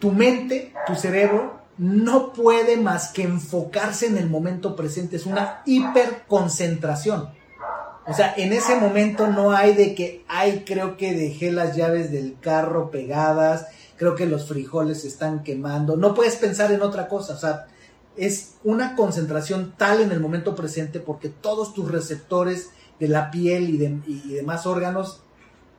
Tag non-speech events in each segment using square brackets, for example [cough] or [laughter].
tu mente, tu cerebro, no puede más que enfocarse en el momento presente. Es una hiperconcentración. O sea, en ese momento no hay de que, ay, creo que dejé las llaves del carro pegadas, creo que los frijoles se están quemando. No puedes pensar en otra cosa. O sea, es una concentración tal en el momento presente porque todos tus receptores de la piel y, de, y demás órganos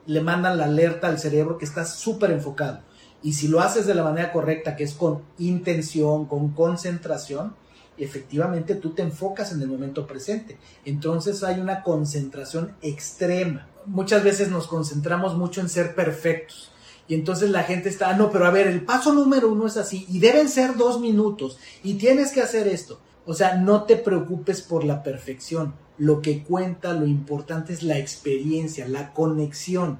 le mandan la alerta al cerebro que estás súper enfocado. Y si lo haces de la manera correcta, que es con intención, con concentración, efectivamente tú te enfocas en el momento presente. Entonces hay una concentración extrema. Muchas veces nos concentramos mucho en ser perfectos. Y entonces la gente está, ah, no, pero a ver, el paso número uno es así y deben ser dos minutos y tienes que hacer esto. O sea, no te preocupes por la perfección. Lo que cuenta, lo importante es la experiencia, la conexión.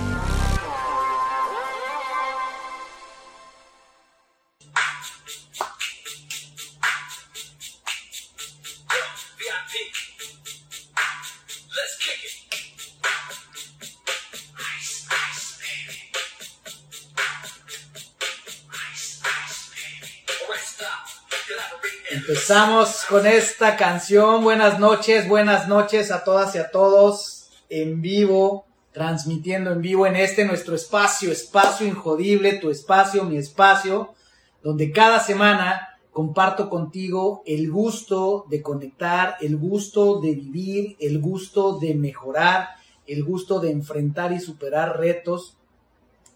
Empezamos con esta canción. Buenas noches, buenas noches a todas y a todos en vivo, transmitiendo en vivo en este nuestro espacio, espacio injodible, tu espacio, mi espacio, donde cada semana comparto contigo el gusto de conectar, el gusto de vivir, el gusto de mejorar, el gusto de enfrentar y superar retos,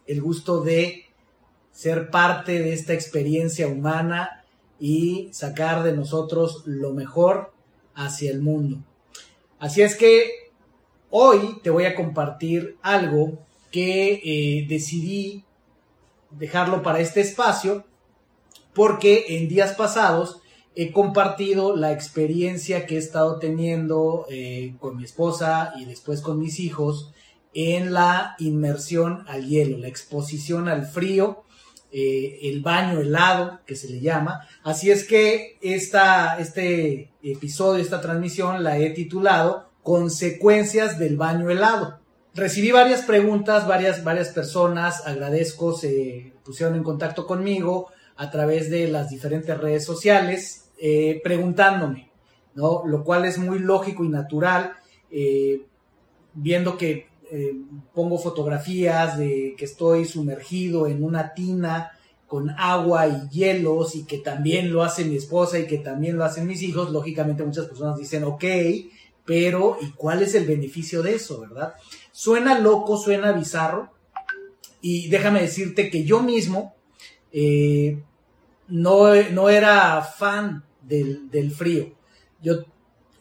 el gusto de ser parte de esta experiencia humana y sacar de nosotros lo mejor hacia el mundo. Así es que hoy te voy a compartir algo que eh, decidí dejarlo para este espacio porque en días pasados he compartido la experiencia que he estado teniendo eh, con mi esposa y después con mis hijos en la inmersión al hielo, la exposición al frío eh, el baño helado, que se le llama. Así es que esta, este episodio, esta transmisión, la he titulado Consecuencias del baño helado. Recibí varias preguntas, varias, varias personas, agradezco, se pusieron en contacto conmigo a través de las diferentes redes sociales, eh, preguntándome, ¿no? Lo cual es muy lógico y natural, eh, viendo que eh, pongo fotografías de que estoy sumergido en una tina con agua y hielos y que también lo hace mi esposa y que también lo hacen mis hijos, lógicamente muchas personas dicen, ok, pero ¿y cuál es el beneficio de eso, verdad? Suena loco, suena bizarro y déjame decirte que yo mismo eh, no, no, era fan del, del frío. Yo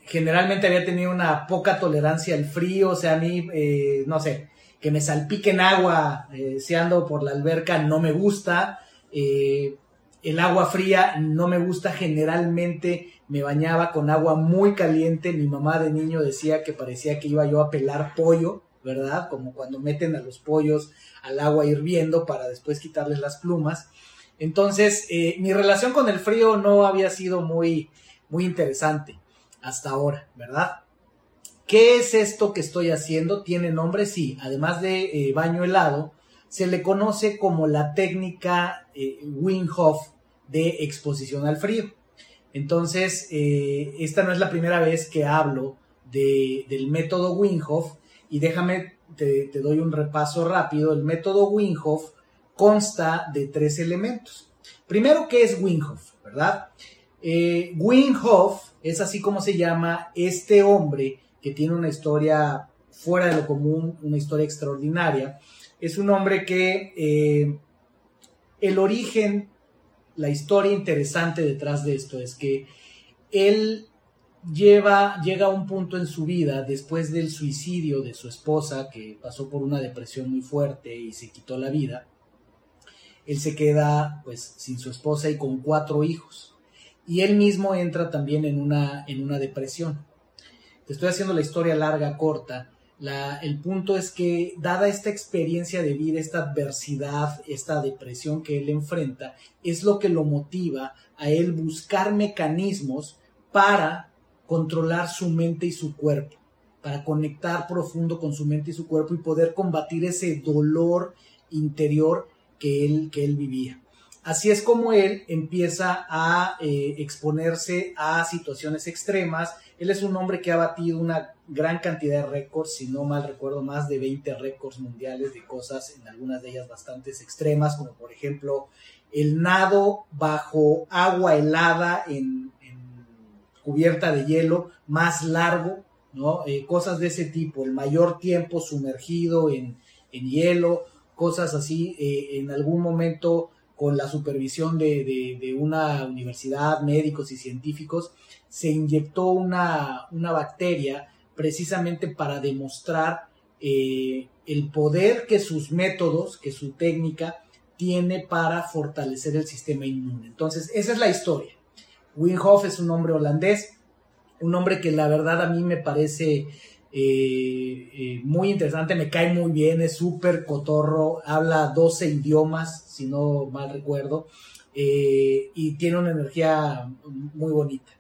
generalmente había tenido una poca tolerancia al frío, o sea, a mí, eh, no sé, que me salpiquen agua eh, ando por la alberca no me gusta, eh, el agua fría no me gusta, generalmente me bañaba con agua muy caliente, mi mamá de niño decía que parecía que iba yo a pelar pollo, ¿verdad? Como cuando meten a los pollos al agua hirviendo para después quitarles las plumas. Entonces, eh, mi relación con el frío no había sido muy, muy interesante hasta ahora, ¿verdad? ¿Qué es esto que estoy haciendo? ¿Tiene nombre? Sí, además de eh, baño helado, se le conoce como la técnica eh, de exposición al frío. Entonces, eh, esta no es la primera vez que hablo del método Wim y déjame, te, doy un repaso rápido. El método Wim consta de tres elementos. Primero, ¿qué es Wim? ¿Verdad? Hof es así como se llama este hombre que tiene una historia fuera de lo común, una historia extraordinaria. Es un hombre que eh, el origen, la historia interesante detrás de esto es que él llega a un punto en su vida después del suicidio de su esposa, que pasó por una depresión muy fuerte y se quitó la vida. él se queda pues sin su esposa y con cuatro hijos. Y él mismo entra también en una, en una depresión. Te estoy haciendo la historia larga, corta. El punto es que, dada esta experiencia de vida, esta adversidad, esta depresión que él enfrenta, es lo que lo motiva a él buscar mecanismos para controlar su mente y su cuerpo, para conectar profundo con su mente y su cuerpo y poder combatir ese dolor interior que él, que él vivía. Así es como él empieza a eh, exponerse a situaciones extremas. Él es un hombre que ha batido una gran cantidad de récords, si no mal recuerdo, más de 20 récords mundiales de cosas, en algunas de ellas bastante extremas, como por ejemplo el nado bajo agua helada en, cubierta de hielo más largo, ¿no? Eh, cosas de ese tipo, el mayor tiempo sumergido en, hielo, cosas así, eh, en algún momento con la supervisión de, una universidad, médicos y científicos, se inyectó una, una bacteria precisamente para demostrar eh, el poder que sus métodos, que su técnica tiene para fortalecer el sistema inmune. Entonces, esa es la historia. Wim es un hombre holandés, un hombre que la verdad a mí me parece eh, eh, muy interesante, me cae muy bien, es súper cotorro, habla 12 idiomas, si no mal recuerdo, eh, y tiene una energía muy bonita.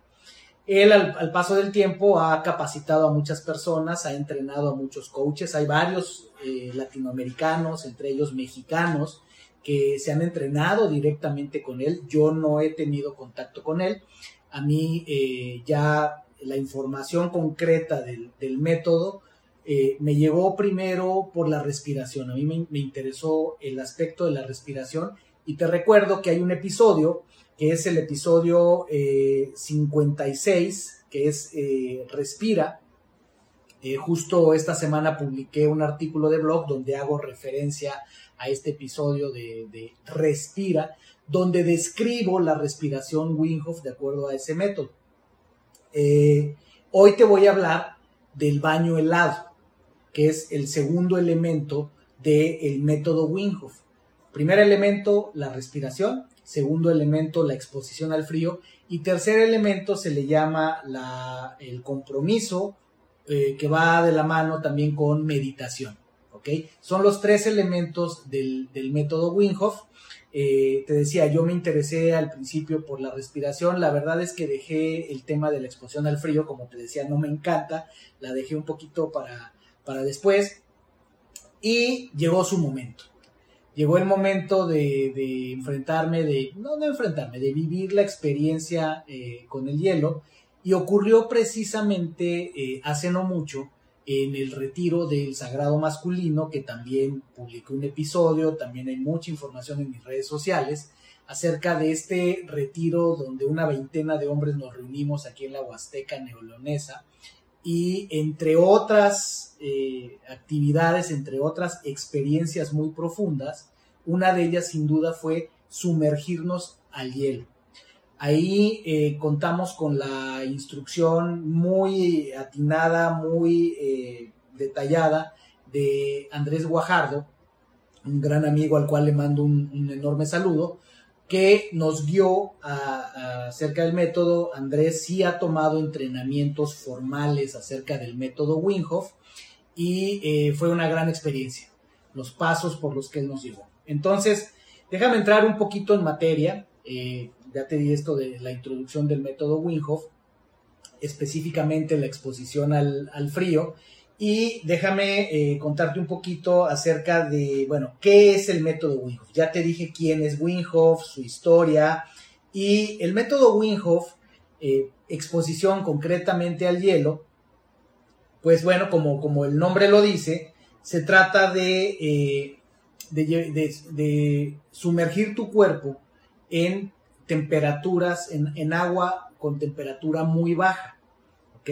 Él al, paso del tiempo ha capacitado a muchas personas, ha entrenado a muchos coaches, hay varios latinoamericanos, entre ellos mexicanos, que se han entrenado directamente con él. Yo no he tenido contacto con él. A mí ya la información concreta del, método eh, me llegó primero por la respiración. A mí me, interesó el aspecto de la respiración y te recuerdo que hay un episodio que es el episodio 56, eh, que es eh, Respira. justo esta semana publiqué un artículo de blog donde hago referencia a este episodio de, Respira, donde describo la respiración Wim Hof de acuerdo a ese método. Eh, hoy te voy a hablar del baño helado, que es el segundo elemento del método Wim Primer elemento, la respiración. Segundo elemento, la exposición al frío. Y tercer elemento se le llama el compromiso, eh, que va de la mano también con meditación. Son los tres elementos del, método Wim eh, te decía, yo me interesé al principio por la respiración, la verdad es que dejé el tema de la exposición al frío, como te decía, no me encanta, la dejé un poquito para, para después. Y llegó su momento. Llegó el momento de, enfrentarme, de, no de enfrentarme, de vivir la experiencia eh, con el hielo. Y ocurrió precisamente eh, hace no mucho en el retiro del sagrado masculino, que también publiqué un episodio, también hay mucha información en mis redes sociales acerca de este retiro donde una veintena de hombres nos reunimos aquí en la Huasteca neolonesa y entre otras eh, actividades, entre otras experiencias muy profundas, una de ellas sin duda fue sumergirnos al hielo. Ahí eh, contamos con la instrucción muy atinada, muy eh, detallada de Andrés Guajardo, un gran amigo al cual le mando un, enorme saludo, que nos guió acerca del método. Andrés sí ha tomado entrenamientos formales acerca del método Winghoff y eh, fue una gran experiencia, los pasos por los que él nos llevó. Entonces, déjame entrar un poquito en materia ya te di esto de la introducción del método Wim específicamente la exposición al, frío. Y déjame eh, contarte un poquito acerca de, bueno, ¿qué es el método Wim Ya te dije quién es Wim su historia. Y el método Wim eh, exposición concretamente al hielo, pues bueno, como, como el nombre lo dice, se trata de, eh, de sumergir tu cuerpo en temperaturas en, agua con temperatura muy baja. ¿Ok?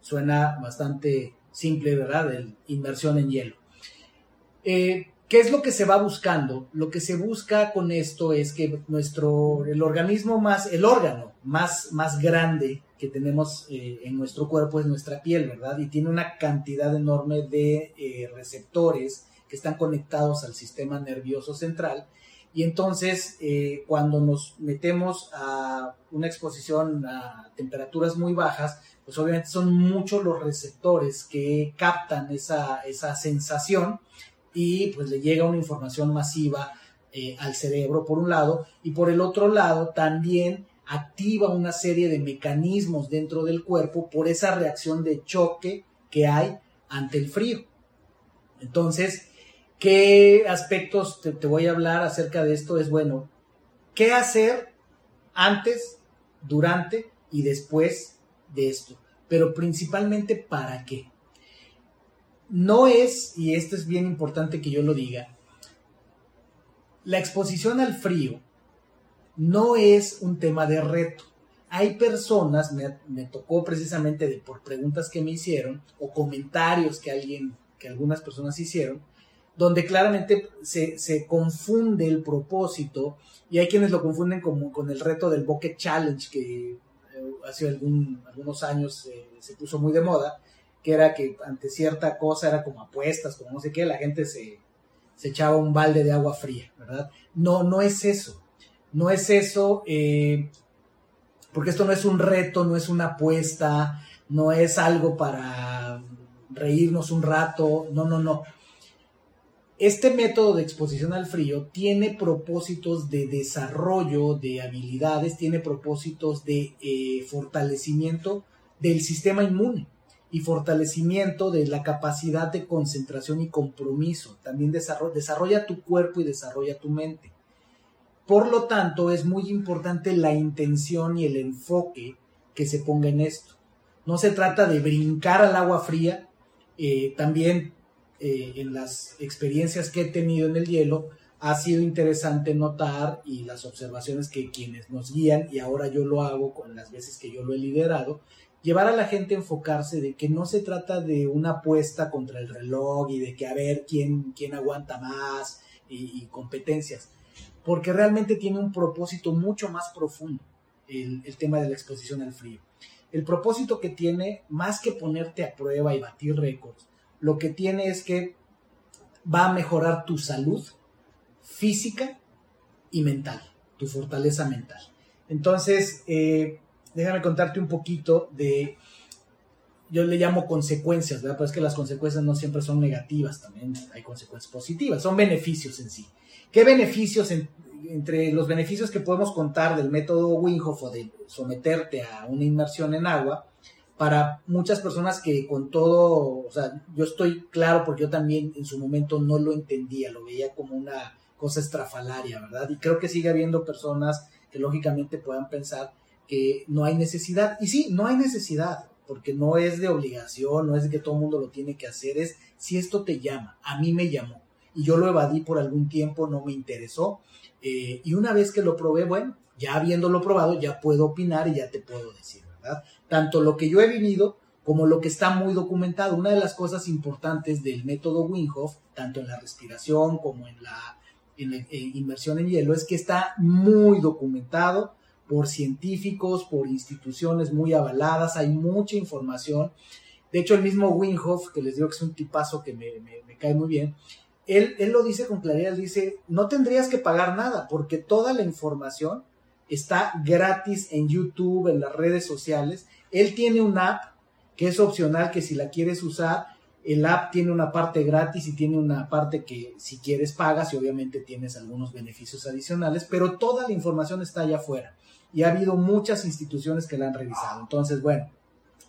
Suena bastante simple, ¿verdad? De inmersión en hielo. Eh, ¿Qué es lo que se va buscando? Lo que se busca con esto es que nuestro, el organismo más, el órgano más, más grande que tenemos eh, en nuestro cuerpo es nuestra piel, ¿verdad? Y tiene una cantidad enorme de eh, receptores que están conectados al sistema nervioso central Y entonces, eh, cuando nos metemos a una exposición a temperaturas muy bajas, pues obviamente son muchos los receptores que captan esa, esa sensación y pues le llega una información masiva eh, al cerebro por un lado y por el otro lado también activa una serie de mecanismos dentro del cuerpo por esa reacción de choque que hay ante el frío. Entonces, ¿qué aspectos te, voy a hablar acerca de esto? Es bueno, ¿qué hacer antes, durante y después de esto? Pero principalmente para qué. No es, y esto es bien importante que yo lo diga, la exposición al frío no es un tema de reto. Hay personas, me, tocó precisamente de, por preguntas que me hicieron o comentarios que alguien, que algunas personas hicieron, donde claramente se, se confunde el propósito y hay quienes lo confunden como, con el reto del Bucket Challenge que eh, hace algunos años eh, se puso muy de moda, que era que ante cierta cosa era como apuestas, como no sé qué, la gente se, se echaba un balde de agua fría, ¿verdad? No, no es eso, no es eso, eh, porque esto no es un reto, no es una apuesta, no es algo para reírnos un rato, no, no, no. Este método de exposición al frío tiene propósitos de desarrollo de habilidades, tiene propósitos de eh, fortalecimiento del sistema inmune y fortalecimiento de la capacidad de concentración y compromiso. También desarrolla, tu cuerpo y desarrolla tu mente. Por lo tanto, es muy importante la intención y el enfoque que se ponga en esto. No se trata de brincar al agua fría. Eh, también eh, en las experiencias que he tenido en el hielo, ha sido interesante notar y las observaciones que quienes nos guían, y ahora yo lo hago con las veces que yo lo he liderado, llevar a la gente a enfocarse de que no se trata de una apuesta contra el reloj y de que a ver quién, quién aguanta más y, competencias, porque realmente tiene un propósito mucho más profundo el, el tema de la exposición al frío. El propósito que tiene, más que ponerte a prueba y batir récords, lo que tiene es que va a mejorar tu salud física y mental, tu fortaleza mental. Entonces, eh, déjame contarte un poquito de, yo le llamo consecuencias, ¿verdad? Pero es que las consecuencias no siempre son negativas, también hay consecuencias positivas, son beneficios en sí. ¿Qué beneficios, entre los beneficios que podemos contar del método Winghoff o de someterte a una inmersión en agua, para muchas personas que con todo, o sea, yo estoy claro porque yo también en su momento no lo entendía, lo veía como una cosa estrafalaria, ¿verdad? Y creo que sigue habiendo personas que lógicamente puedan pensar que no hay necesidad. Y sí, no hay necesidad, porque no es de obligación, no es de que todo el mundo lo tiene que hacer, es si esto te llama, a mí me llamó. Y yo lo evadí por algún tiempo, no me interesó. Eh, y una vez que lo probé, bueno, ya habiéndolo probado, ya puedo opinar y ya te puedo decir, Tanto lo que yo he vivido como lo que está muy documentado. Una de las cosas importantes del método Winghoff, tanto en la respiración como en la, en la inmersión en hielo, es que está muy documentado por científicos, por instituciones muy avaladas, hay mucha información. De hecho, el mismo Winghoff, que les digo que es un tipazo que me, cae muy bien, él, él, lo dice con claridad, dice, no tendrías que pagar nada, porque toda la información está gratis en YouTube, en las redes sociales. Él tiene una app que es opcional, que si la quieres usar, el app tiene una parte gratis y tiene una parte que si quieres pagas y obviamente tienes algunos beneficios adicionales, pero toda la información está allá afuera y ha habido muchas instituciones que la han revisado. Entonces, bueno,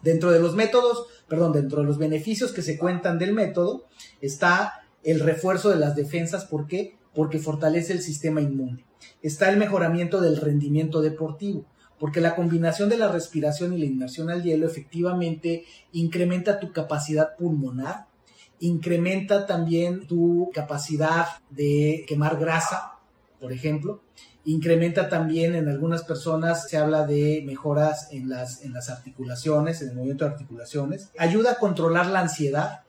dentro de los métodos, perdón, dentro de los beneficios que se cuentan del método está el refuerzo de las defensas. ¿Por qué? Porque fortalece el sistema inmune. Está el mejoramiento del rendimiento deportivo porque la combinación de la respiración y la inmersión al hielo efectivamente incrementa tu capacidad pulmonar, incrementa también tu capacidad de quemar grasa, por ejemplo, Incrementa también en algunas personas, se habla de mejoras en las, en las articulaciones, en el movimiento de articulaciones. Ayuda a controlar la ansiedad.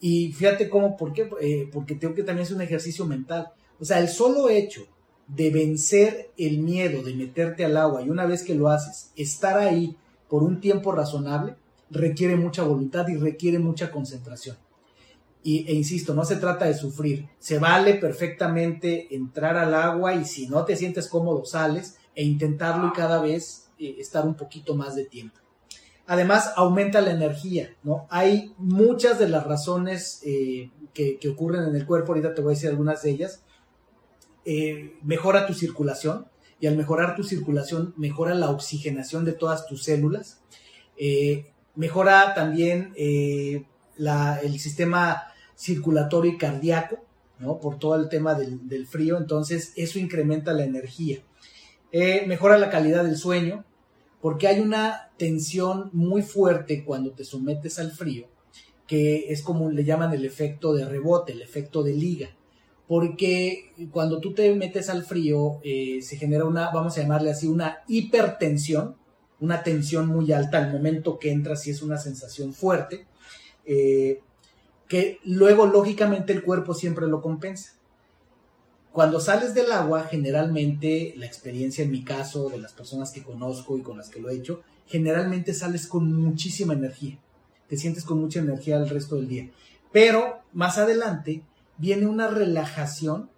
Y fíjate cómo, ¿por qué? Eh, porque tengo que también es un ejercicio mental. O sea, el solo hecho de vencer el miedo de meterte al agua y una vez que lo haces, estar ahí por un tiempo razonable, requiere mucha voluntad y requiere mucha concentración. Y, e insisto, no se trata de sufrir. Se vale perfectamente entrar al agua y si no te sientes cómodo, sales e intentarlo y cada vez eh, estar un poquito más de tiempo. Además, aumenta la energía, ¿no? Hay muchas de las razones eh, que, ocurren en el cuerpo, ahorita te voy a decir algunas de ellas. Eh, mejora tu circulación y al mejorar tu circulación mejora la oxigenación de todas tus células. mejora también el sistema circulatorio y cardíaco, ¿no? Por todo el tema del, frío, entonces eso incrementa la energía. Eh, mejora la calidad del sueño, porque hay una tensión muy fuerte cuando te sometes al frío, que es como le llaman el efecto de rebote, el efecto de liga, porque cuando tú te metes al frío eh, se genera una, vamos a llamarle así, una hipertensión, una tensión muy alta al momento que entras y es una sensación fuerte, eh, que luego lógicamente el cuerpo siempre lo compensa. Cuando sales del agua, generalmente la experiencia en mi caso, de las personas que conozco y con las que lo he hecho, generalmente sales con muchísima energía. Te sientes con mucha energía el resto del día. Pero más adelante viene una relajación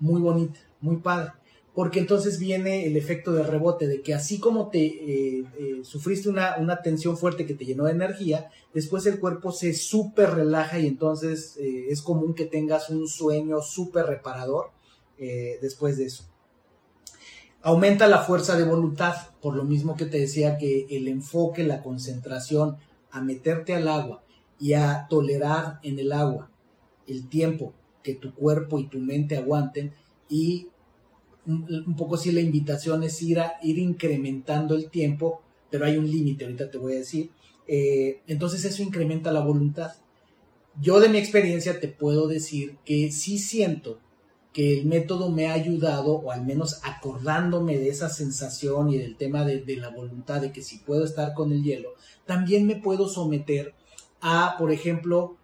muy bonita, muy padre porque entonces viene el efecto de rebote, de que así como te eh, eh, sufriste una, tensión fuerte que te llenó de energía, después el cuerpo se súper relaja y entonces eh, es común que tengas un sueño súper reparador después de eso. Aumenta la fuerza de voluntad, por lo mismo que te decía que el enfoque, la concentración a meterte al agua y a tolerar en el agua el tiempo que tu cuerpo y tu mente aguanten y un, poco si la invitación es ir a ir incrementando el tiempo, pero hay un límite, ahorita te voy a decir. Eh, entonces eso incrementa la voluntad. Yo de mi experiencia te puedo decir que sí siento que el método me ha ayudado, o al menos acordándome de esa sensación y del tema de, de la voluntad, de que si puedo estar con el hielo, también me puedo someter a, por ejemplo,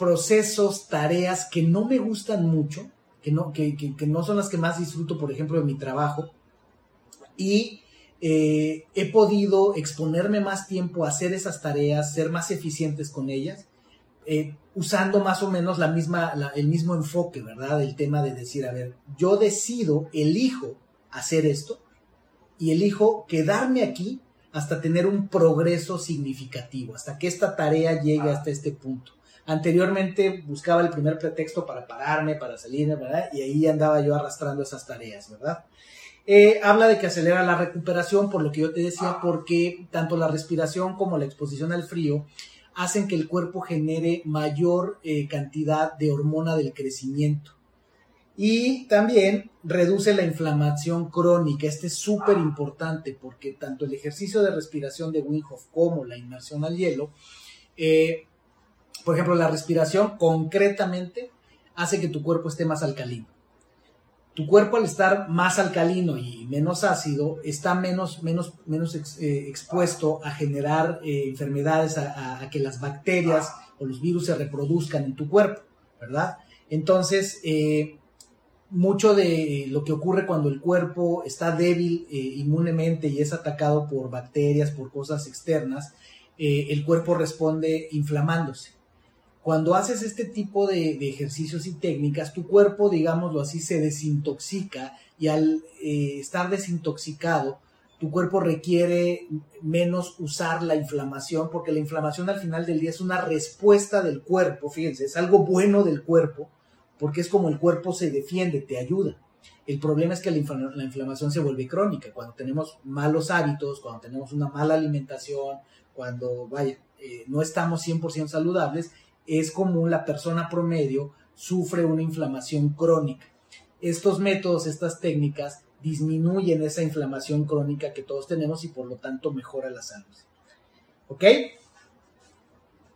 procesos, tareas que no me gustan mucho, que no, que, no son las que más disfruto, por ejemplo, de mi trabajo. Y eh, he podido exponerme más tiempo a hacer esas tareas, ser más eficientes con ellas, eh, usando más o menos la misma, el mismo enfoque, ¿verdad? El tema de decir, a ver, yo decido, elijo hacer esto y elijo quedarme aquí hasta tener un progreso significativo, hasta que esta tarea llegue hasta este punto. Anteriormente buscaba el primer pretexto para pararme, para salirme, ¿verdad? Y ahí andaba yo arrastrando esas tareas, ¿verdad? Eh, habla de que acelera la recuperación, por lo que yo te decía, porque tanto la respiración como la exposición al frío hacen que el cuerpo genere mayor eh, cantidad de hormona del crecimiento. Y también reduce la inflamación crónica. Este es súper importante porque tanto el ejercicio de respiración de Wim Hof como la inmersión al hielo eh, por ejemplo, la respiración concretamente hace que tu cuerpo esté más alcalino. Tu cuerpo al estar más alcalino y menos ácido está menos, menos, menos eh, expuesto a generar eh, enfermedades, a, que las bacterias o los virus se reproduzcan en tu cuerpo, ¿verdad? Entonces, eh, mucho de lo que ocurre cuando el cuerpo está débil inmunemente y es atacado por bacterias, por cosas externas, el cuerpo responde inflamándose. Cuando haces este tipo de, ejercicios y técnicas, tu cuerpo, digámoslo así, se desintoxica y al eh, estar desintoxicado, tu cuerpo requiere menos usar la inflamación, porque la inflamación al final del día es una respuesta del cuerpo, fíjense, es algo bueno del cuerpo, porque es como el cuerpo se defiende, te ayuda. El problema es que la, inflamación se vuelve crónica, cuando tenemos malos hábitos, cuando tenemos una mala alimentación, cuando, vaya, eh, no estamos 100% saludables, es común la persona promedio sufre una inflamación crónica. Estos métodos, estas técnicas disminuyen esa inflamación crónica que todos tenemos y por lo tanto mejora la salud. ¿Ok?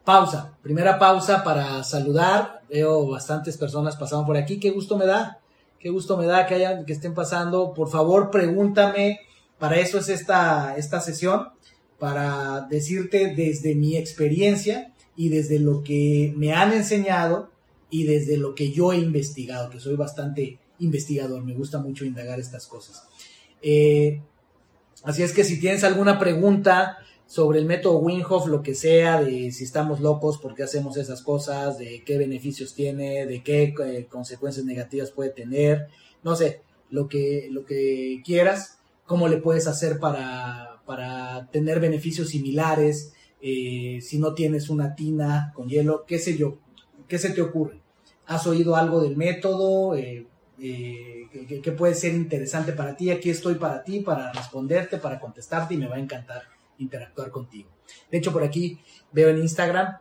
Pausa. Primera pausa para saludar. Veo bastantes personas pasando por aquí. Qué gusto me da. Qué gusto me da que estén pasando. Por favor, pregúntame. Para eso es esta, esta sesión. Para decirte desde mi experiencia y desde lo que me han enseñado y desde lo que yo he investigado, que soy bastante investigador, me gusta mucho indagar estas cosas. Eh, así es que si tienes alguna pregunta, sobre el método Winhoff, lo que sea, de si estamos locos, por qué hacemos esas cosas, de qué beneficios tiene, de qué eh, consecuencias negativas puede tener, no sé, lo que, lo que quieras, cómo le puedes hacer para, para tener beneficios similares, eh, si no tienes una tina con hielo, qué sé yo, qué se te ocurre. ¿Has oído algo del método? Eh, que, puede ser interesante para ti. Aquí estoy para ti, para responderte, para contestarte y me va a encantar interactuar contigo. De hecho, por aquí veo en Instagram,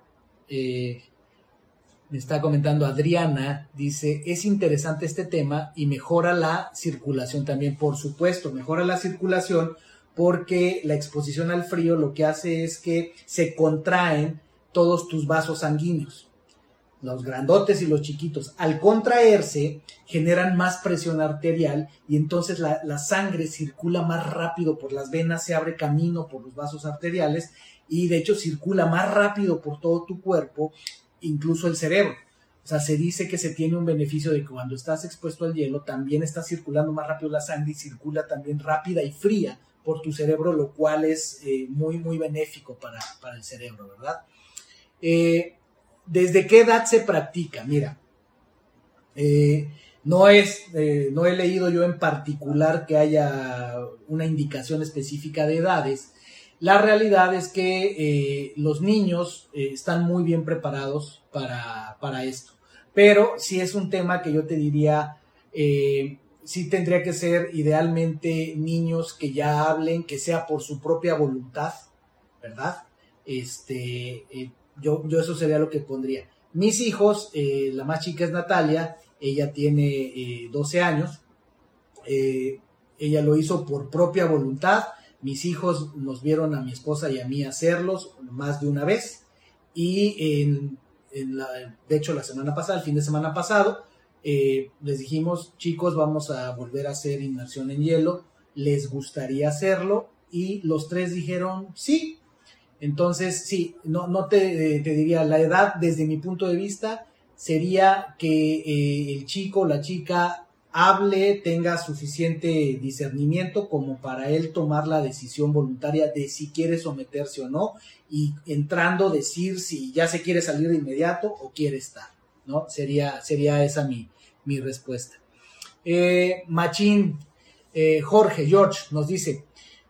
eh, me está comentando Adriana, dice, es interesante este tema y mejora la circulación también, por supuesto, mejora la circulación porque la exposición al frío lo que hace es que se contraen todos tus vasos sanguíneos los grandotes y los chiquitos, al contraerse, generan más presión arterial y entonces la, sangre circula más rápido por las venas, se abre camino por los vasos arteriales y de hecho circula más rápido por todo tu cuerpo, incluso el cerebro. O sea, se dice que se tiene un beneficio de que cuando estás expuesto al hielo también está circulando más rápido la sangre y circula también rápida y fría por tu cerebro, lo cual es eh, muy, muy benéfico para, para el cerebro, ¿verdad? Eh, ¿Desde qué edad se practica? Mira, eh, no, es, no he leído yo en particular que haya una indicación específica de edades. La realidad es que los niños están muy bien preparados para, para, esto. Pero si es un tema que yo te diría, sí tendría que ser idealmente niños que ya hablen, que sea por su propia voluntad, ¿verdad? Este, yo, yo eso sería lo que pondría. Mis hijos, eh, la más chica es Natalia, ella tiene 12 eh, años, eh, ella lo hizo por propia voluntad, mis hijos nos vieron a mi esposa y a mí hacerlos más de una vez y en, de hecho la semana pasada, el fin de semana pasado, les dijimos chicos vamos a volver a hacer inmersión en hielo, les gustaría hacerlo y los tres dijeron sí, entonces, sí, no, no te, diría, la edad desde mi punto de vista sería que eh, el chico o la chica hable, tenga suficiente discernimiento como para él tomar la decisión voluntaria de si quiere someterse o no y entrando decir si ya se quiere salir de inmediato o quiere estar, ¿no? Sería, sería esa mi, mi respuesta. Eh, Machín, eh, Jorge, George nos dice,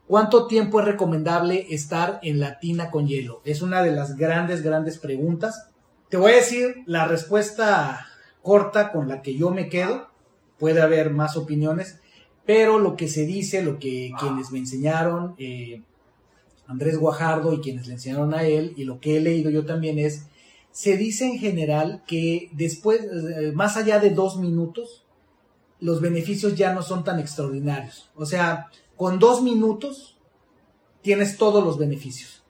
¿Cuánto tiempo es recomendable estar en la tina con hielo? Es una de las grandes, grandes preguntas. Te voy a decir la respuesta corta con la que yo me quedo. Puede haber más opiniones, pero lo que se dice, lo que quienes me enseñaron, eh, Andrés Guajardo y quienes le enseñaron a él, y lo que he leído yo también es, se dice en general que después, eh, más allá de dos minutos, los beneficios ya no son tan extraordinarios. O sea, con dos minutos tienes todos los beneficios.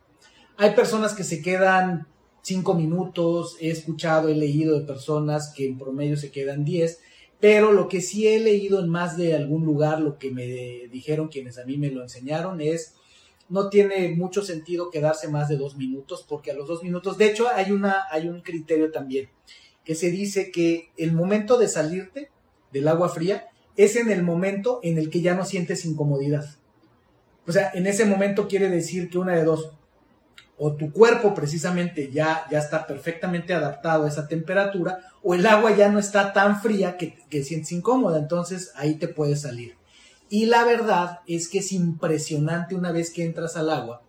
Hay personas que se quedan cinco minutos, he escuchado, he leído de personas que en promedio se quedan diez, pero lo que sí he leído en más de algún lugar, lo que me dijeron quienes a mí me lo enseñaron es, no tiene mucho sentido quedarse más de dos minutos, porque a los dos minutos, de hecho hay, una, hay un criterio también, que se dice que el momento de salirte del agua fría es en el momento en el que ya no sientes incomodidad. O sea, en ese momento quiere decir que una de dos, o tu cuerpo precisamente ya, ya está perfectamente adaptado a esa temperatura, o el agua ya no está tan fría que, que sientes incómoda, entonces ahí te puedes salir. Y la verdad es que es impresionante una vez que entras al agua,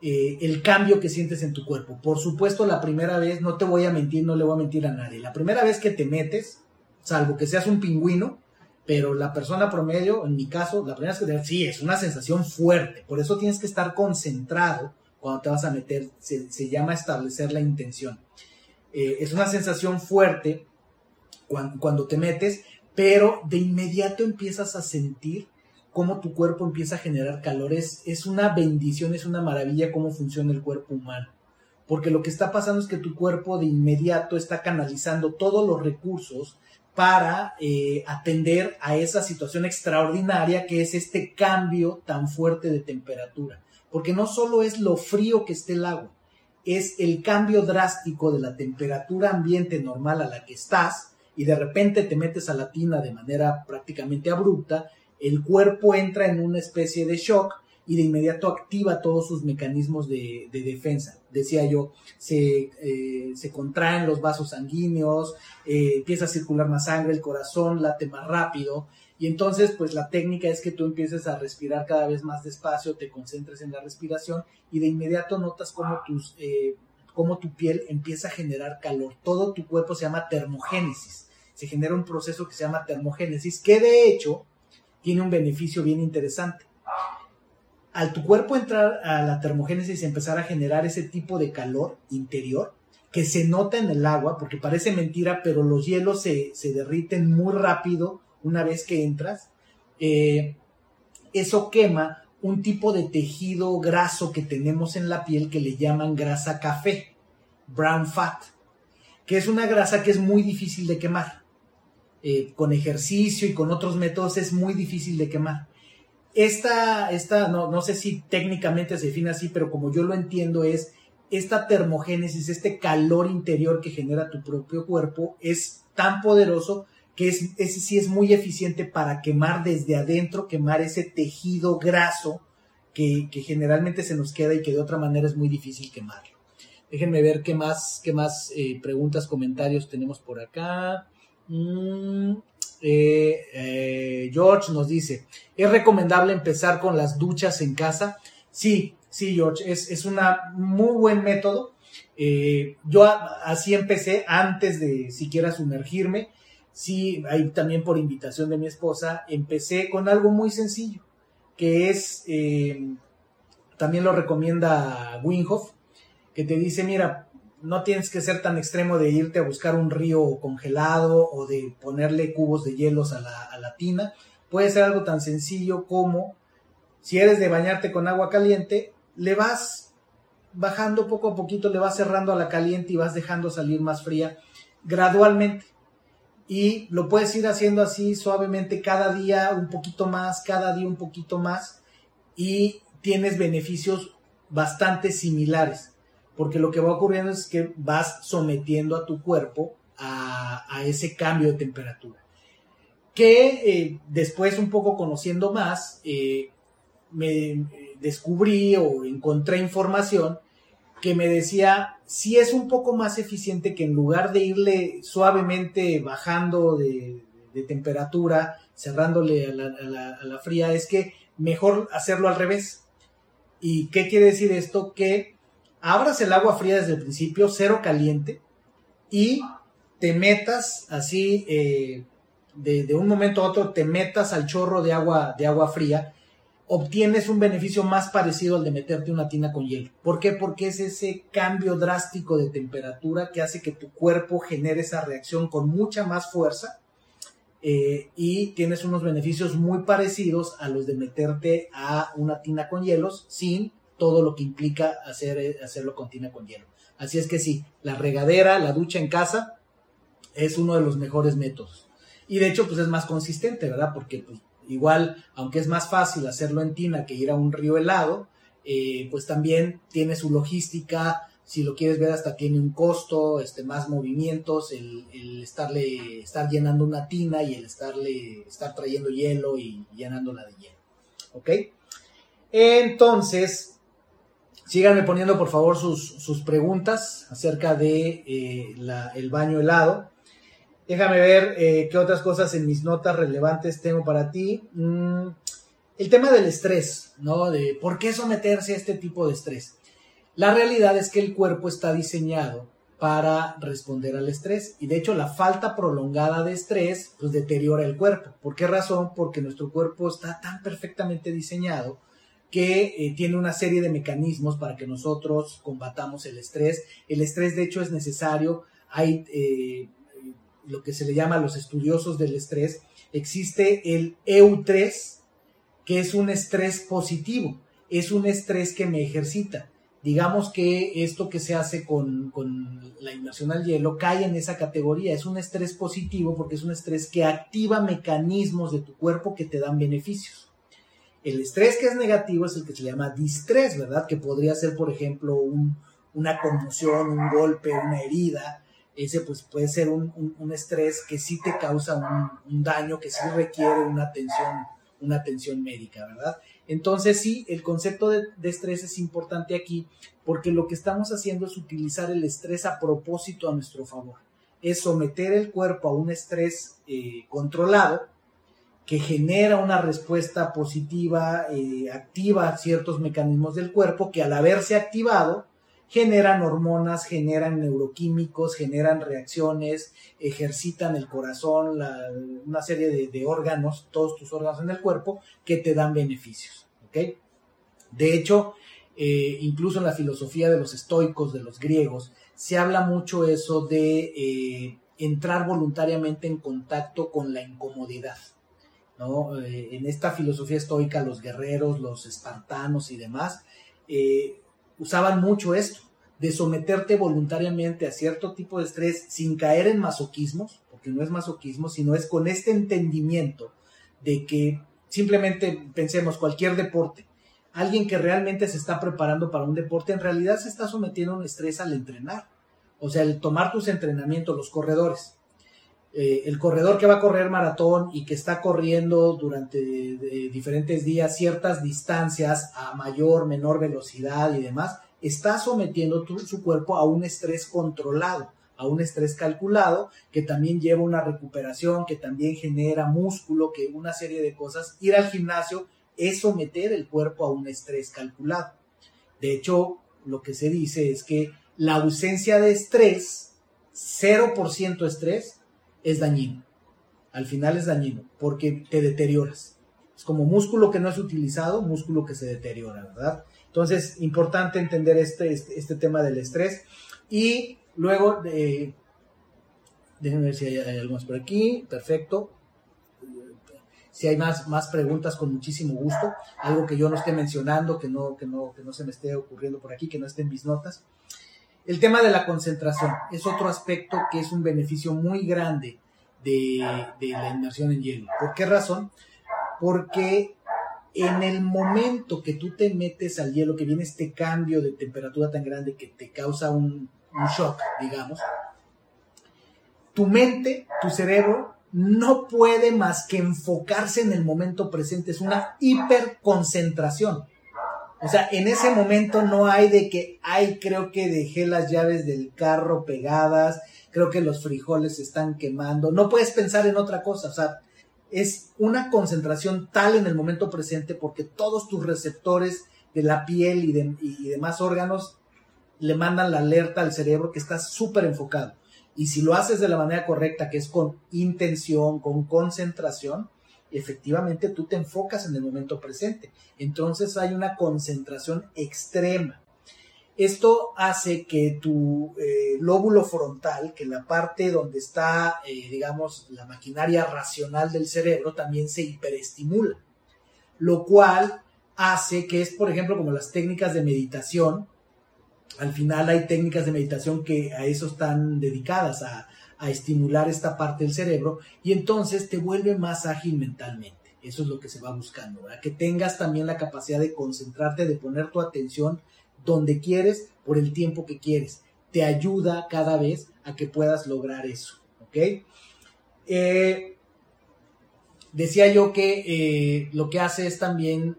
eh, el cambio que sientes en tu cuerpo. Por supuesto, la primera vez, no te voy a mentir, no le voy a mentir a nadie, la primera vez que te metes, salvo que seas un pingüino, pero la persona promedio, en mi caso, la primera vez que te sí, es una sensación fuerte, por eso tienes que estar concentrado cuando te vas a meter, se, llama establecer la intención. Eh, es una sensación fuerte cuando, cuando te metes, pero de inmediato empiezas a sentir cómo tu cuerpo empieza a generar calor. Es, es una bendición, es una maravilla cómo funciona el cuerpo humano. Porque lo que está pasando es que tu cuerpo de inmediato está canalizando todos los recursos para eh, atender a esa situación extraordinaria que es este cambio tan fuerte de temperatura. Porque no solo es lo frío que esté el agua, es el cambio drástico de la temperatura ambiente normal a la que estás y de repente te metes a la tina de manera prácticamente abrupta, el cuerpo entra en una especie de shock y de inmediato activa todos sus mecanismos de, defensa. Decía yo, se, eh, se, contraen los vasos sanguíneos, eh, empieza a circular más sangre, el corazón late más rápido y entonces pues la técnica es que tú empieces a respirar cada vez más despacio, te concentres en la respiración y de inmediato notas cómo, tus, eh, cómo tu piel empieza a generar calor. Todo tu cuerpo se llama termogénesis. Se genera un proceso que se llama termogénesis que de hecho tiene un beneficio bien interesante al tu cuerpo entrar a la termogénesis y empezar a generar ese tipo de calor interior que se nota en el agua, porque parece mentira, pero los hielos se, derriten muy rápido una vez que entras, eh, eso quema un tipo de tejido graso que tenemos en la piel que le llaman grasa café, brown fat, que es una grasa que es muy difícil de quemar. Eh, con ejercicio y con otros métodos es muy difícil de quemar esta, esta no, no sé si técnicamente se define así, pero como yo lo entiendo es esta termogénesis, este calor interior que genera tu propio cuerpo es tan poderoso que es, ese sí es muy eficiente para quemar desde adentro, quemar ese tejido graso que, generalmente se nos queda y que de otra manera es muy difícil quemarlo. Déjenme ver qué más, qué más eh, preguntas, comentarios tenemos por acá. Mm, eh, eh, George nos dice, ¿es recomendable empezar con las duchas en casa? Sí, sí, George, es, es un muy buen método. Eh, yo así empecé antes de siquiera sumergirme. Sí, ahí también por invitación de mi esposa, empecé con algo muy sencillo, que es, también lo recomienda Winhoff, que te dice, mira, no tienes que ser tan extremo de irte a buscar un río congelado o de ponerle cubos de hielos a la, tina. Puede ser algo tan sencillo como si eres de bañarte con agua caliente, le vas bajando poco a poquito, le vas cerrando a la caliente y vas dejando salir más fría gradualmente. Y lo puedes ir haciendo así suavemente cada día un poquito más, cada día un poquito más y tienes beneficios bastante similares porque lo que va ocurriendo es que vas sometiendo a tu cuerpo a, ese cambio de temperatura. Que eh, después, un poco conociendo más, eh, me descubrí o encontré información que me decía si es un poco más eficiente que en lugar de irle suavemente bajando de, temperatura, cerrándole a la, a la fría, es que mejor hacerlo al revés. ¿Y qué quiere decir esto? Que abras el agua fría desde el principio, cero caliente, y te metas así, eh, de, un momento a otro, te metas al chorro de agua, de agua fría, obtienes un beneficio más parecido al de meterte una tina con hielo. ¿Por qué? Porque es ese cambio drástico de temperatura que hace que tu cuerpo genere esa reacción con mucha más fuerza eh, y tienes unos beneficios muy parecidos a los de meterte a una tina con hielos sin todo lo que implica hacer, eh, hacerlo con tina con hielo. Así es que sí, la regadera, la ducha en casa es uno de los mejores métodos. Y de hecho, pues es más consistente, ¿verdad? Porque pues, igual, aunque es más fácil hacerlo en tina que ir a un río helado, eh, pues también tiene su logística, si lo quieres ver hasta tiene un costo, este, más movimientos, el, estarle, estar llenando una tina y el estarle, estar trayendo hielo y llenándola de hielo. ¿Ok? Entonces, Síganme poniendo por favor sus, preguntas acerca de eh, el baño helado. Déjame ver eh, qué otras cosas en mis notas relevantes tengo para ti. Mm, el tema del estrés, ¿no? De por qué someterse a este tipo de estrés. La realidad es que el cuerpo está diseñado para responder al estrés y de hecho la falta prolongada de estrés pues deteriora el cuerpo. ¿Por qué razón? Porque nuestro cuerpo está tan perfectamente diseñado que eh, tiene una serie de mecanismos para que nosotros combatamos el estrés. El estrés, de hecho, es necesario. Hay eh, lo que se le llama los estudiosos del estrés. Existe el EU3, que es un estrés positivo. Es un estrés que me ejercita. Digamos que esto que se hace con, con la inmersión al hielo cae en esa categoría. Es un estrés positivo porque es un estrés que activa mecanismos de tu cuerpo que te dan beneficios. El estrés que es negativo es el que se llama distrés, ¿verdad? Que podría ser, por ejemplo, una conmoción, un golpe, una herida. Ese pues puede ser un, estrés que sí te causa un, daño, que sí requiere una atención una atención médica, ¿verdad? Entonces sí, el concepto de, estrés es importante aquí porque lo que estamos haciendo es utilizar el estrés a propósito a nuestro favor. Es someter el cuerpo a un estrés eh, controlado que genera una respuesta positiva, eh, activa ciertos mecanismos del cuerpo que al haberse activado generan hormonas, generan neuroquímicos, generan reacciones, ejercitan el corazón, una serie de, órganos, todos tus órganos en el cuerpo, que te dan beneficios. De hecho, eh, incluso en la filosofía de los estoicos, de los griegos, se habla mucho eso de eh, entrar voluntariamente en contacto con la incomodidad. Eh, en esta filosofía estoica, los guerreros, los espartanos y demás, usaban mucho esto, de someterte voluntariamente a cierto tipo de estrés sin caer en masoquismos, porque no es masoquismo, sino es con este entendimiento de que simplemente pensemos cualquier deporte, alguien que realmente se está preparando para un deporte, en realidad se está sometiendo a un estrés al entrenar. O sea, el tomar tus entrenamientos, los corredores. Eh, el corredor que va a correr maratón y que está corriendo durante diferentes días ciertas distancias a mayor, menor velocidad y demás, está sometiendo su cuerpo a un estrés controlado, a un estrés calculado, que también lleva una recuperación, que también genera músculo, que una serie de cosas. Ir al gimnasio es someter el cuerpo a un estrés calculado. De hecho, lo que se dice es que la ausencia de estrés, 0% estrés, es dañino. Al final es dañino porque te deterioras. Es como músculo que no es utilizado, músculo que se deteriora, ¿verdad? Entonces, importante entender este, este, este tema del estrés. Y luego, de, déjenme ver si hay, hay algo por aquí. Perfecto. Si hay más, más preguntas, con muchísimo gusto. Algo que yo no esté mencionando, que no, que, no, que no se me esté ocurriendo por aquí, que no esté en mis notas. El tema de la concentración es otro aspecto que es un beneficio muy grande de, la inmersión en hielo. ¿Por qué razón? Porque en el momento que tú te metes al hielo, que viene este cambio de temperatura tan grande que te causa un, un shock, digamos, tu mente, tu cerebro, no puede más que enfocarse en el momento presente. Es una hiperconcentración. O sea, en ese momento no hay de que, ay, creo que dejé las llaves del carro pegadas, creo que los frijoles se están quemando. No puedes pensar en otra cosa. O sea, es una concentración tal en el momento presente porque todos tus receptores de la piel y, de, y demás órganos le mandan la alerta al cerebro que estás súper enfocado. Y si lo haces de la manera correcta, que es con intención, con concentración, efectivamente tú te enfocas en el momento presente. Entonces hay una concentración extrema. Esto hace que tu eh, lóbulo frontal, que la parte donde está, eh, digamos, la maquinaria racional del cerebro, también se hiperestimula. Lo cual hace que es, por ejemplo, como las técnicas de meditación. Al final hay técnicas de meditación que a eso están dedicadas, a, a estimular esta parte del cerebro y entonces te vuelve más ágil mentalmente. Eso es lo que se va buscando, que tengas también la capacidad de concentrarte, de poner tu atención donde quieres por el tiempo que quieres. Te ayuda cada vez a que puedas lograr eso. ¿ok? Eh, decía yo que eh, lo que hace es también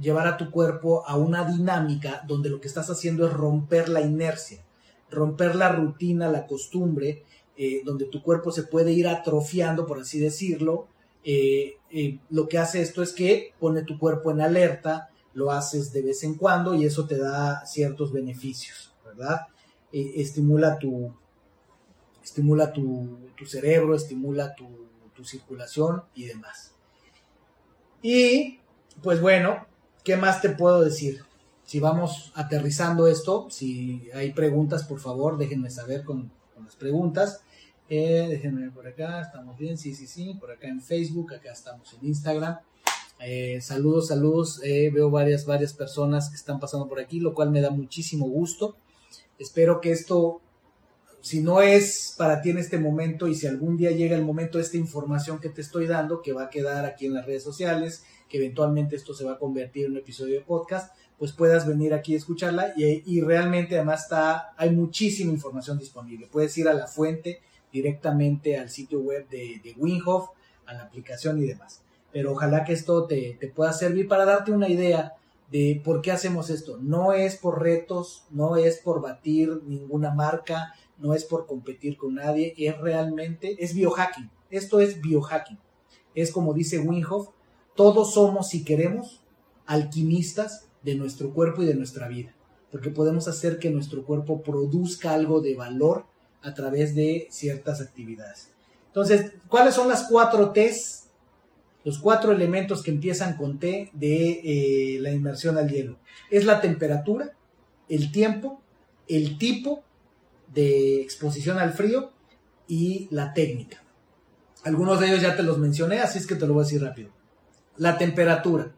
llevar a tu cuerpo a una dinámica donde lo que estás haciendo es romper la inercia, romper la rutina, la costumbre eh, donde tu cuerpo se puede ir atrofiando, por así decirlo, eh, eh, lo que hace esto es que pone tu cuerpo en alerta, lo haces de vez en cuando y eso te da ciertos beneficios, ¿verdad? estimula tu, estimula tu, cerebro, estimula tu, tu circulación y demás. Y pues bueno, ¿qué más te puedo decir? Si vamos aterrizando esto, si hay preguntas, por favor, déjenme saber con, con las preguntas. Eh, déjenme ver por acá, estamos bien, sí, sí, sí, por acá en Facebook, acá estamos en Instagram. Eh, saludos, saludos, eh, veo varias, varias personas que están pasando por aquí, lo cual me da muchísimo gusto. Espero que esto, si no es para ti en este momento y si algún día llega el momento esta información que te estoy dando, que va a quedar aquí en las redes sociales, que eventualmente esto se va a convertir en un episodio de podcast, pues puedas venir aquí a escucharla y, y realmente además está, hay muchísima información disponible. Puedes ir a la fuente directamente al sitio web de, de Winhof, a la aplicación y demás. pero ojalá que esto te, te pueda servir para darte una idea de por qué hacemos esto. No es por retos, no es por batir ninguna marca, no es por competir con nadie, es realmente, es biohacking. Esto es biohacking. Es como dice Winhoff, todos somos, si queremos, alquimistas de nuestro cuerpo y de nuestra vida, porque podemos hacer que nuestro cuerpo produzca algo de valor a través de ciertas actividades. Entonces, ¿cuáles son las cuatro T's? Los cuatro elementos que empiezan con T de eh, la inmersión al hielo. Es la temperatura, el tiempo, el tipo de exposición al frío y la técnica. Algunos de ellos ya te los mencioné, así es que te lo voy a decir rápido. La temperatura.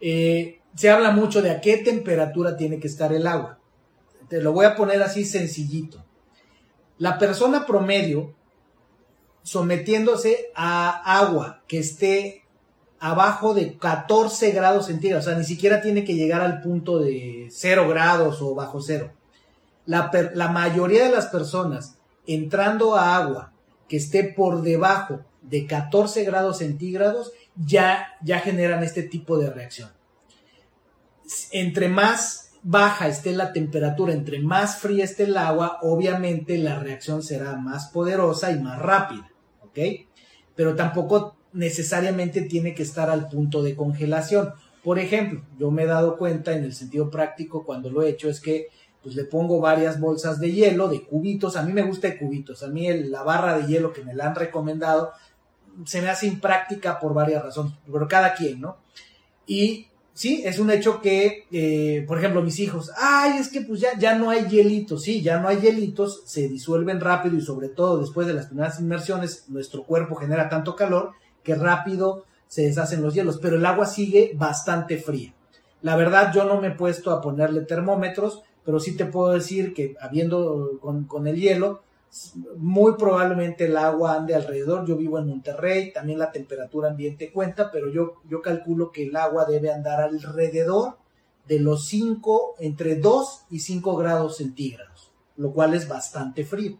Eh, se habla mucho de a qué temperatura tiene que estar el agua. Te lo voy a poner así sencillito. La persona promedio, sometiéndose a agua que esté abajo de 14 grados centígrados, o sea, ni siquiera tiene que llegar al punto de 0 grados o bajo cero. La, la mayoría de las personas entrando a agua que esté por debajo de 14 grados centígrados ya, ya generan este tipo de reacción. Entre más baja esté la temperatura, entre más fría esté el agua, obviamente la reacción será más poderosa y más rápida, ¿ok? Pero tampoco necesariamente tiene que estar al punto de congelación. Por ejemplo, yo me he dado cuenta en el sentido práctico cuando lo he hecho es que pues le pongo varias bolsas de hielo, de cubitos, a mí me gusta de cubitos, a mí la barra de hielo que me la han recomendado se me hace impráctica por varias razones, pero cada quien, ¿no? Y sí, es un hecho que, eh, por ejemplo, mis hijos, ay, es que pues ya, ya no hay hielitos, sí, ya no hay hielitos, se disuelven rápido y sobre todo después de las primeras inmersiones, nuestro cuerpo genera tanto calor que rápido se deshacen los hielos, pero el agua sigue bastante fría. La verdad, yo no me he puesto a ponerle termómetros, pero sí te puedo decir que habiendo con, el hielo, muy probablemente el agua ande alrededor. Yo vivo en Monterrey, también la temperatura ambiente cuenta, pero yo, yo calculo que el agua debe andar alrededor de los 5, entre 2 y 5 grados centígrados, lo cual es bastante frío.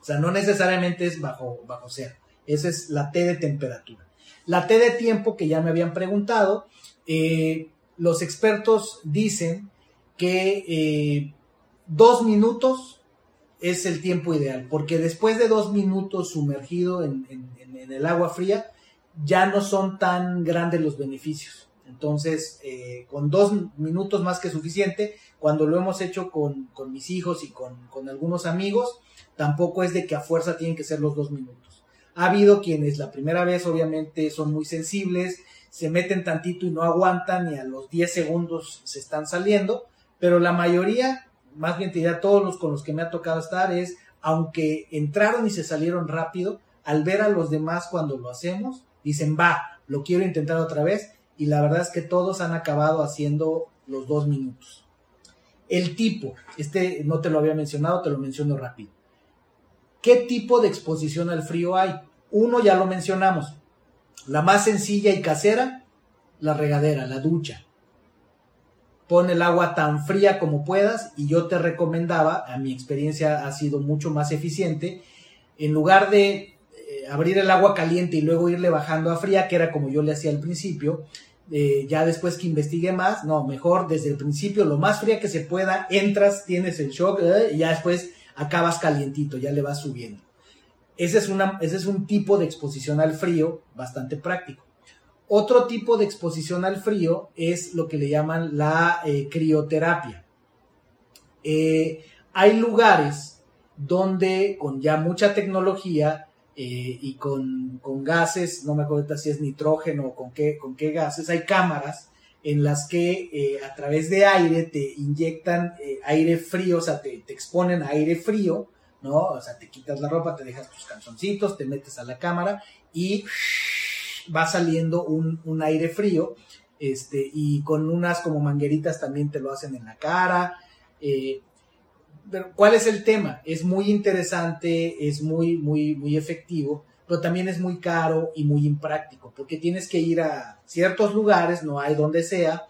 O sea, no necesariamente es bajo, bajo cero. Esa es la T de temperatura. La T de tiempo que ya me habían preguntado, eh, los expertos dicen que eh, dos minutos es el tiempo ideal, porque después de dos minutos sumergido en, el agua fría, ya no son tan grandes los beneficios. Entonces, eh, con dos minutos más que suficiente, cuando lo hemos hecho con, mis hijos y con, con, algunos amigos, tampoco es de que a fuerza tienen que ser los dos minutos. Ha habido quienes la primera vez obviamente son muy sensibles, se meten tantito y no aguantan y a los 10 segundos se están saliendo, pero la mayoría, más bien te diría todos los con los que me ha tocado estar, es, aunque entraron y se salieron rápido, al ver a los demás cuando lo hacemos, dicen, va, lo quiero intentar otra vez, y la verdad es que todos han acabado haciendo los dos minutos. El tipo, este no te lo había mencionado, te lo menciono rápido. ¿Qué tipo de exposición al frío hay? Uno ya lo mencionamos. La más sencilla y casera, la regadera, la ducha pon el agua tan fría como puedas y yo te recomendaba, a mi experiencia ha sido mucho más eficiente, en lugar de eh, abrir el agua caliente y luego irle bajando a fría, que era como yo le hacía al principio, eh, ya después que investigué más, no, mejor desde el principio, lo más fría que se pueda, entras, tienes el shock eh, y ya después acabas calientito, ya le vas subiendo. Ese es, ese es un tipo de exposición al frío bastante práctico. Otro tipo de exposición al frío es lo que le llaman la eh, crioterapia. Eh, hay lugares donde con ya mucha tecnología eh, y con, gases, no me acuerdo si es nitrógeno o con qué, con qué gases, hay cámaras en las que a través de aire te inyectan aire frío, o sea, te, te, exponen aire frío, ¿no? O sea, te quitas la ropa, te dejas tus calzoncitos, te metes a la cámara y va saliendo un, aire frío, este, y con unas como mangueritas también te lo hacen en la cara. Eh, ¿cuál es el tema? Es muy interesante, es muy, muy, muy efectivo, pero también es muy caro y muy impráctico, porque tienes que ir a ciertos lugares, no hay donde sea,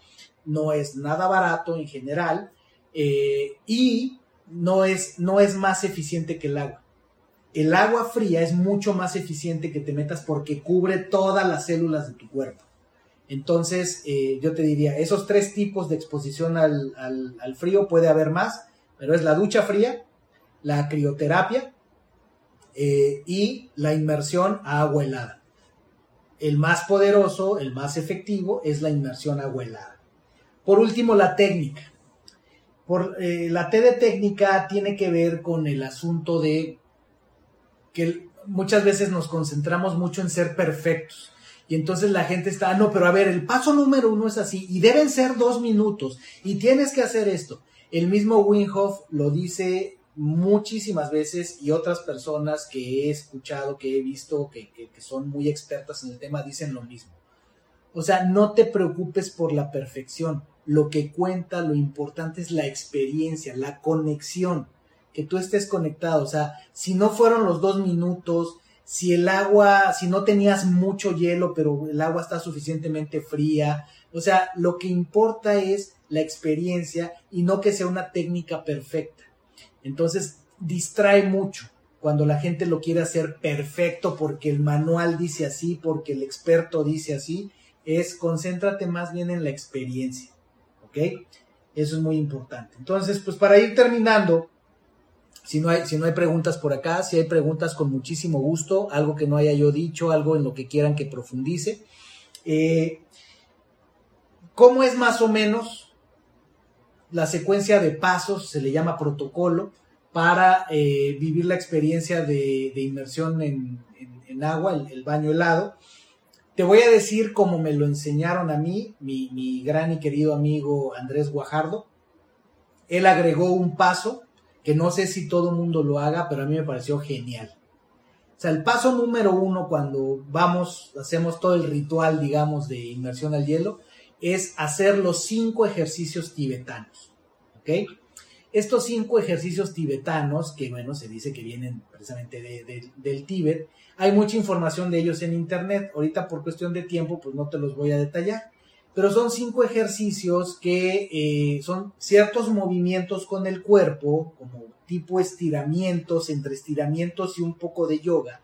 no es nada barato en general, eh, y no es, no es más eficiente que el agua el agua fría es mucho más eficiente que te metas porque cubre todas las células de tu cuerpo. Entonces, eh, yo te diría, esos tres tipos de exposición al, frío puede haber más, pero es la ducha fría, la crioterapia eh, y la inmersión a agua helada. El más poderoso, el más efectivo, es la inmersión a agua helada. Por último, la técnica. Por, eh, la T de técnica tiene que ver con el asunto de que muchas veces nos concentramos mucho en ser perfectos. Y entonces la gente está, no, pero a ver, el paso número uno es así, y deben ser dos minutos, y tienes que hacer esto. El mismo Winhoff lo dice muchísimas veces y otras personas que he escuchado, que he visto, que, que son muy expertas en el tema, dicen lo mismo. O sea, no te preocupes por la perfección. Lo que cuenta, lo importante es la experiencia, la conexión, que tú estés conectado. O sea, si no fueron los dos minutos, si el agua, si no tenías mucho hielo, pero el agua está suficientemente fría. O sea, lo que importa es la experiencia y no que sea una técnica perfecta. Entonces, distrae mucho cuando la gente lo quiere hacer perfecto porque el manual dice así, porque el experto dice así, es concéntrate más bien en la experiencia. ¿Ok? Eso es muy importante. Entonces, pues para ir terminando, si no, hay, si no hay preguntas por acá, si hay preguntas con muchísimo gusto, algo que no haya yo dicho, algo en lo que quieran que profundice. Eh, ¿Cómo es más o menos la secuencia de pasos, se le llama protocolo, para eh, vivir la experiencia de, inmersión en, agua, el, baño helado? Te voy a decir cómo me lo enseñaron a mí, mi, mi gran y querido amigo Andrés Guajardo. Él agregó un paso que no sé si todo el mundo lo haga, pero a mí me pareció genial. O sea, el paso número uno cuando vamos, hacemos todo el ritual, digamos, de inmersión al hielo, es hacer los cinco ejercicios tibetanos. ¿Ok? Estos cinco ejercicios tibetanos, que bueno, se dice que vienen precisamente del Tíbet, hay mucha información de ellos en internet. Ahorita por cuestión de tiempo, pues no te los voy a detallar pero son cinco ejercicios que eh, son ciertos movimientos con el cuerpo, como tipo estiramientos, entre estiramientos y un poco de yoga,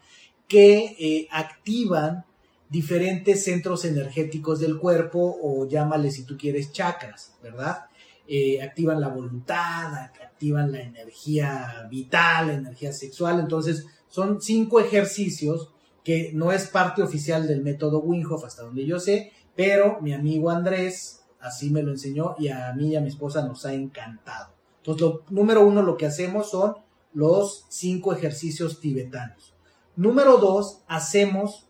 que eh, activan diferentes centros energéticos del cuerpo o llámale si tú quieres chakras, ¿verdad? Eh, activan la voluntad, activan la energía vital, la energía sexual. Entonces, son cinco ejercicios que no es parte oficial del método Wim hasta donde yo sé, pero mi amigo Andrés así me lo enseñó y a mí y a mi esposa nos ha encantado. Entonces, lo, número uno, lo que hacemos son los cinco ejercicios tibetanos. Número dos, hacemos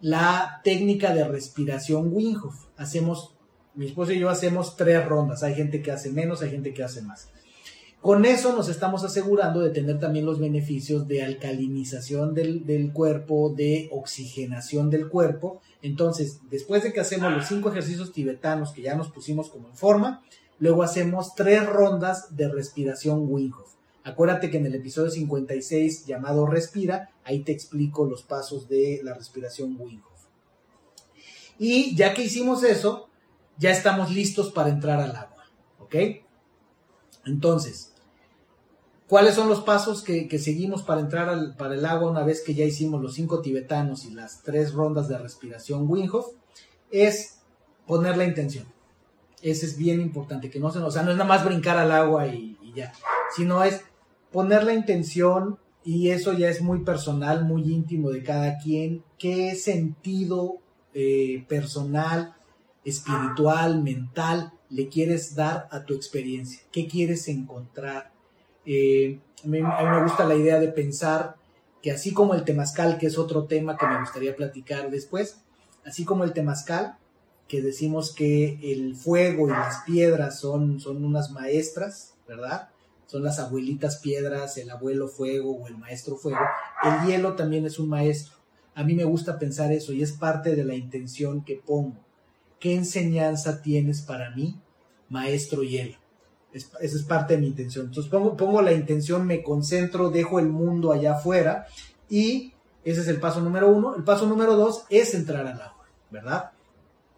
la técnica de respiración Wim Hacemos, mi esposa y yo hacemos tres rondas. Hay gente que hace menos, hay gente que hace más. Con eso nos estamos asegurando de tener también los beneficios de alcalinización del, cuerpo, de oxigenación del cuerpo. Entonces, después de que hacemos los cinco ejercicios tibetanos que ya nos pusimos como en forma, luego hacemos tres rondas de respiración Wim Acuérdate que en el episodio 56 llamado Respira, ahí te explico los pasos de la respiración Wim Y ya que hicimos eso, ya estamos listos para entrar al agua. ¿Ok? Entonces, ¿Cuáles son los pasos que, seguimos para entrar al, para el agua una vez que ya hicimos los cinco tibetanos y las tres rondas de respiración Wim Es poner la intención. Ese es bien importante, que no se o sea, no es nada más brincar al agua y, ya, sino es poner la intención y eso ya es muy personal, muy íntimo de cada quien. ¿Qué sentido eh, personal, espiritual, mental le quieres dar a tu experiencia? ¿Qué quieres encontrar? Eh, a, mí, me gusta la idea de pensar que así como el temazcal, que es otro tema que me gustaría platicar después, así como el temazcal, que decimos que el fuego y las piedras son, son unas maestras, ¿verdad? Son las abuelitas piedras, el abuelo fuego o el maestro fuego. El hielo también es un maestro. A mí me gusta pensar eso y es parte de la intención que pongo. ¿Qué enseñanza tienes para mí, maestro hielo? Esa es parte de mi intención. Entonces pongo, pongo la intención, me concentro, dejo el mundo allá afuera y ese es el paso número uno. El paso número dos es entrar al agua, ¿verdad?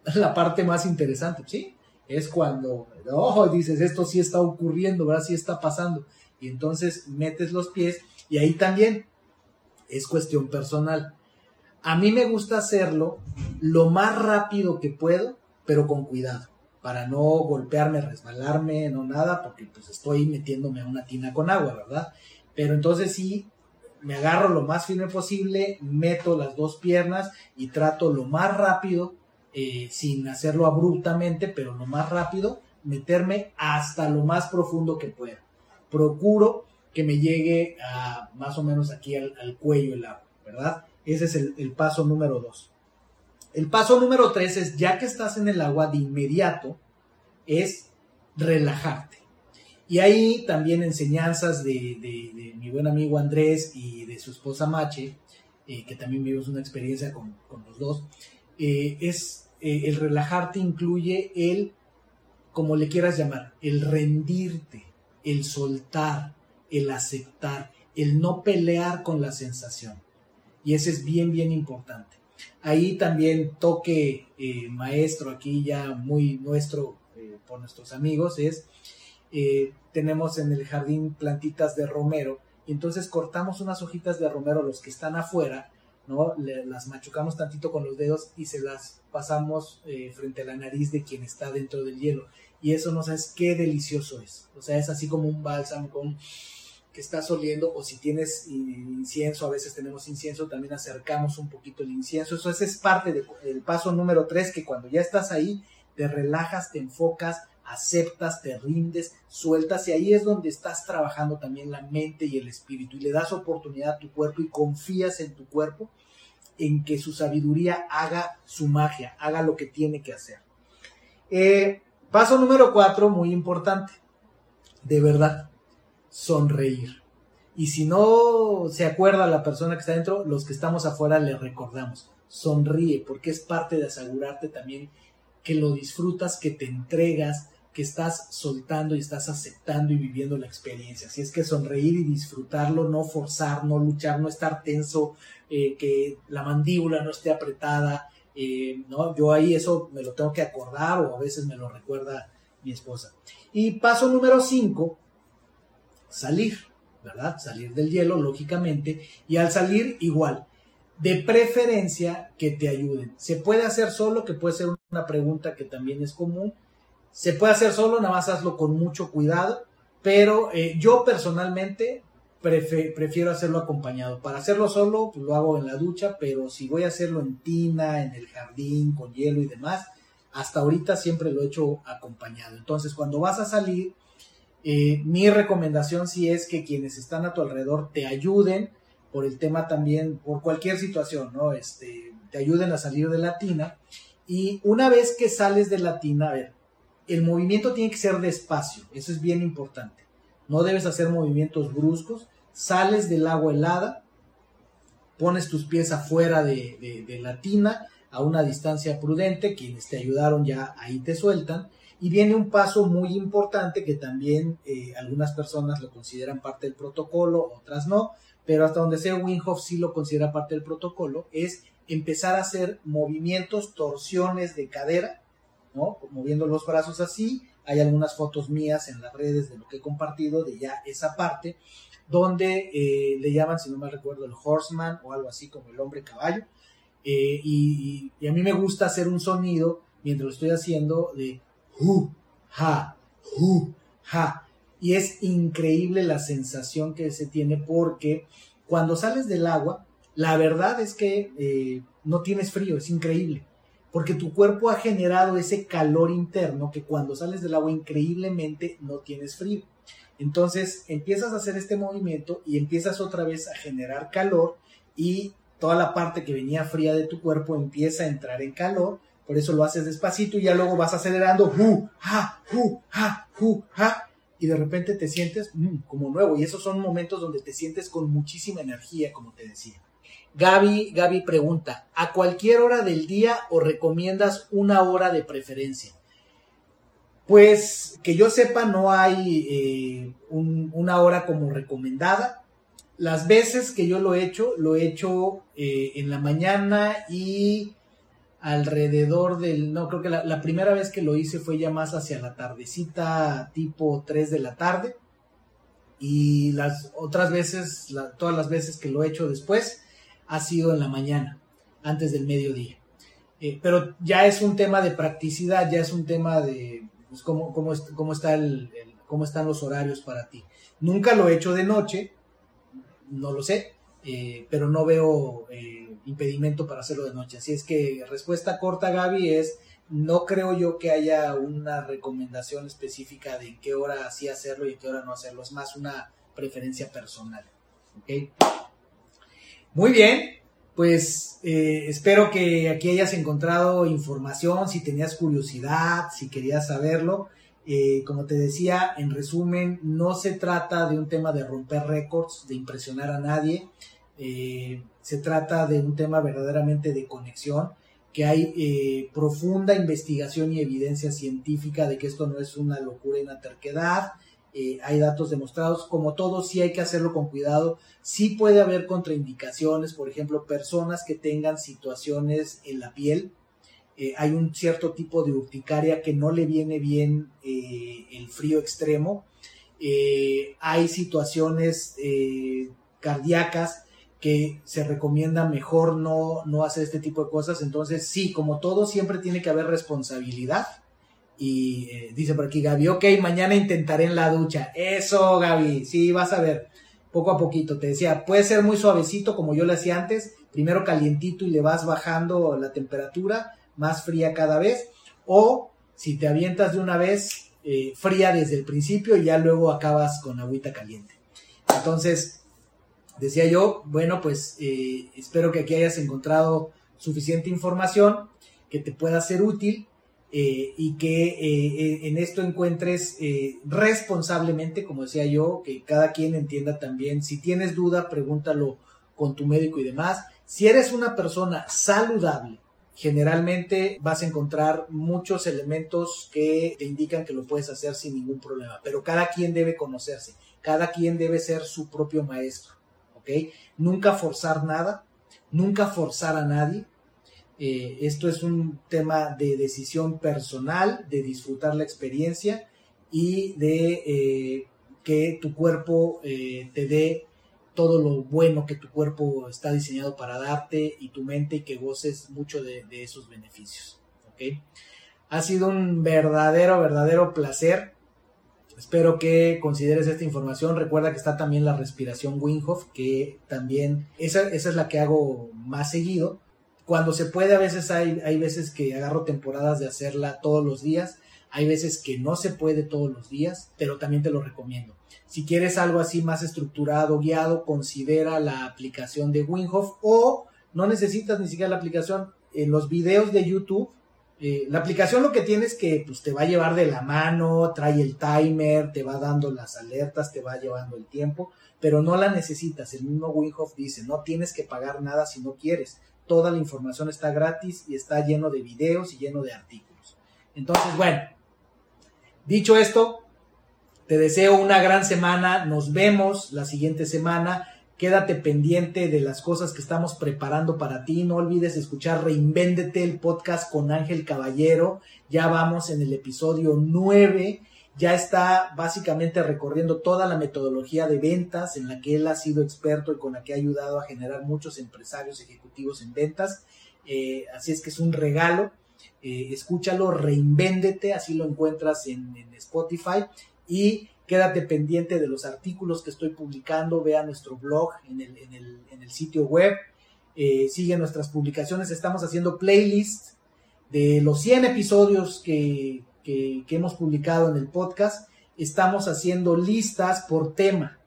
[laughs] La parte más interesante, ¿sí? Es cuando, ojo, dices, esto sí está ocurriendo, ¿verdad? Sí está pasando. Y entonces metes los pies y ahí también es cuestión personal. A mí me gusta hacerlo lo más rápido que puedo, pero con cuidado, para no golpearme, resbalarme, no nada, porque pues estoy metiéndome a una tina con agua, ¿verdad? Pero entonces sí, me agarro lo más firme posible, meto las dos piernas y trato lo más rápido, eh, sin hacerlo abruptamente, pero lo más rápido, meterme hasta lo más profundo que pueda. Procuro que me llegue a más o menos aquí al, cuello el agua, ¿verdad? Ese es el, paso número dos. El paso número tres es, ya que estás en el agua de inmediato, es relajarte. Y ahí también enseñanzas de, mi buen amigo Andrés y de su esposa Mache, eh, que también vivimos una experiencia con, los dos, eh, es eh, el relajarte incluye el, como le quieras llamar, el rendirte, el soltar, el aceptar, el no pelear con la sensación. Y ese es bien, bien importante. Ahí también toque maestro, aquí ya muy nuestro por nuestros amigos, es eh, tenemos en el jardín plantitas de romero y entonces cortamos unas hojitas de romero los que están afuera, ¿no? las machucamos tantito con los dedos y se las pasamos eh, frente a la nariz de quien está dentro del hielo. Y eso no sabes qué delicioso es. O sea, es así como un bálsamo con estás oliendo o si tienes incienso, a veces tenemos incienso, también acercamos un poquito el incienso. Eso es parte del paso número tres, que cuando ya estás ahí, te relajas, te enfocas, aceptas, te rindes, sueltas y ahí es donde estás trabajando también la mente y el espíritu y le das oportunidad a tu cuerpo y confías en tu cuerpo en que su sabiduría haga su magia, haga lo que tiene que hacer. Eh, paso número cuatro, muy importante, de verdad, sonreír. Y si no se acuerda la persona que está dentro, los que estamos afuera le recordamos, sonríe, porque es parte de asegurarte también que lo disfrutas, que te entregas, que estás soltando y estás aceptando y viviendo la experiencia. Así es que sonreír y disfrutarlo, no forzar, no luchar, no estar tenso, eh, que la mandíbula no esté apretada. Eh, ¿no? Yo ahí eso me lo tengo que acordar o a veces me lo recuerda mi esposa. Y paso número 5, salir, ¿verdad? Salir del hielo, lógicamente. Y al salir, igual, de preferencia que te ayuden. Se puede hacer solo, que puede ser una pregunta que también es común se puede hacer solo, nada más hazlo con mucho cuidado, pero eh, yo personalmente prefiero hacerlo acompañado. Para hacerlo solo, pues lo hago en la ducha, pero si voy a hacerlo en tina, en el jardín, con hielo y demás, hasta ahorita siempre lo he hecho acompañado. Entonces, cuando vas a salir, eh, mi recomendación sí es que quienes están a tu alrededor te ayuden por el tema también, por cualquier situación, ¿no? Este, te ayuden a salir de la tina. Y una vez que sales de la tina, ver, el movimiento tiene que ser despacio, eso es bien importante. No debes hacer movimientos bruscos, sales del agua helada, pones tus pies afuera de, la tina a una distancia prudente, quienes te ayudaron ya ahí te sueltan, y viene un paso muy importante que también eh, algunas personas lo consideran parte del protocolo, otras no, pero hasta donde sea Winhoff sí lo considera parte del protocolo, es empezar a hacer movimientos, torsiones de cadera, Moviendo los brazos así. Hay algunas fotos mías en las redes de lo que he compartido de ya esa parte, donde eh, le llaman, si no me recuerdo, el horseman o algo así como el hombre caballo. Eh, y, a mí me gusta hacer un sonido mientras lo estoy haciendo de hu, ha. Y es increíble la sensación que se tiene porque cuando sales del agua, la verdad es que eh, no tienes frío, es increíble porque tu cuerpo ha generado ese calor interno que cuando sales del agua increíblemente no tienes frío. Entonces empiezas a hacer este movimiento y empiezas otra vez a generar calor y toda la parte que venía fría de tu cuerpo empieza a entrar en calor, por eso lo haces despacito y ya luego vas acelerando, hu, ha, hu, ha, hu, y de repente te sientes mm, como nuevo y esos son momentos donde te sientes con muchísima energía, como te decía. Gaby, Gaby pregunta, ¿a cualquier hora del día o recomiendas una hora de preferencia? Pues que yo sepa no hay eh, una hora como recomendada. Las veces que yo lo he hecho, lo he hecho eh, en la mañana y alrededor del, no creo que la, primera vez que lo hice fue ya más hacia la tardecita, tipo 3 de la tarde. y las otras veces, todas las veces que lo he hecho después, ha sido en la mañana, antes del mediodía. Eh, pero ya es un tema de practicidad, ya es un tema de pues, cómo, cómo, cómo, está el, cómo están los horarios para ti. Nunca lo he hecho de noche, no lo sé, eh, pero no veo eh, impedimento para hacerlo de noche. Así es que respuesta corta, Gaby, es no creo yo que haya una recomendación específica de en qué hora sí hacerlo y en qué hora no hacerlo. Es más una preferencia personal. Muy bien, pues eh, espero que aquí hayas encontrado información, si tenías curiosidad, si querías saberlo. Eh, como te decía, en resumen, no se trata de un tema de romper récords, de impresionar a nadie. Eh, se trata de un tema verdaderamente de conexión que hay eh, profunda investigación y evidencia científica de que esto no es una locura y una terquedad. Eh, hay datos demostrados, como todo, sí hay que hacerlo con cuidado. Sí puede haber contraindicaciones, por ejemplo, personas que tengan situaciones en la piel. Hay un cierto tipo de urticaria que no le viene bien el frío extremo. hay situaciones cardíacas que se recomienda mejor no, no hacer este tipo de cosas. Entonces, sí, como todo, siempre tiene que haber responsabilidad. Y eh, dice por aquí Gaby, ok, mañana intentaré en la ducha. Eso, Gaby, sí, vas a ver, poco a poquito. Te decía, puede ser muy suavecito como yo lo hacía antes, primero calientito y le vas bajando la temperatura, más fría cada vez. O si te avientas de una vez, eh, fría desde el principio y ya luego acabas con agüita caliente. Entonces, decía yo, bueno, pues eh, espero que aquí hayas encontrado suficiente información que te pueda ser útil eh, y que eh, en esto encuentres responsablemente, como decía yo, que cada quien entienda también, si tienes duda, pregúntalo con tu médico y demás. Si eres una persona saludable, generalmente vas a encontrar muchos elementos que te indican que lo puedes hacer sin ningún problema, pero cada quien debe conocerse, cada quien debe ser su propio maestro. Nunca forzar nada, nunca forzar a nadie. Eh, esto es un tema de decisión personal, de disfrutar la experiencia y de eh, que tu cuerpo eh, te dé todo lo bueno que tu cuerpo está diseñado para darte y tu mente y que goces mucho de, esos beneficios. Ha sido un verdadero, verdadero placer Espero que consideres esta información. Recuerda que está también la respiración Winghoff, que también, esa, esa es la que hago más seguido. Cuando se puede, a veces hay, hay veces que agarro temporadas de hacerla todos los días. Hay veces que no se puede todos los días, pero también te lo recomiendo. Si quieres algo así más estructurado, guiado, considera la aplicación de Winghoff o no necesitas ni siquiera la aplicación. En los videos de YouTube eh, la aplicación lo que tiene es que pues, te va a llevar de la mano, trae el timer, te va dando las alertas, te va llevando el tiempo, pero no la necesitas. El mismo Winhoff dice, no tienes que pagar nada si no quieres. Toda la información está gratis y está lleno de videos y lleno de artículos. Entonces, bueno, dicho esto, te deseo una gran semana. Nos vemos la siguiente semana. Quédate pendiente de las cosas que estamos preparando para ti. No olvides escuchar Reinvéndete el podcast con Ángel Caballero. Ya vamos en el episodio 9. Ya está básicamente recorriendo toda la metodología de ventas en la que él ha sido experto y con la que ha ayudado a generar muchos empresarios ejecutivos en ventas. Eh, así es que es un regalo. Eh, escúchalo, reinvéndete, así lo encuentras en, en Spotify. Y Quédate pendiente de los artículos que estoy publicando, vea nuestro blog en el, sitio web, eh, sigue nuestras publicaciones, estamos haciendo playlists de los 100 episodios que, hemos publicado en el podcast, estamos haciendo listas por tema.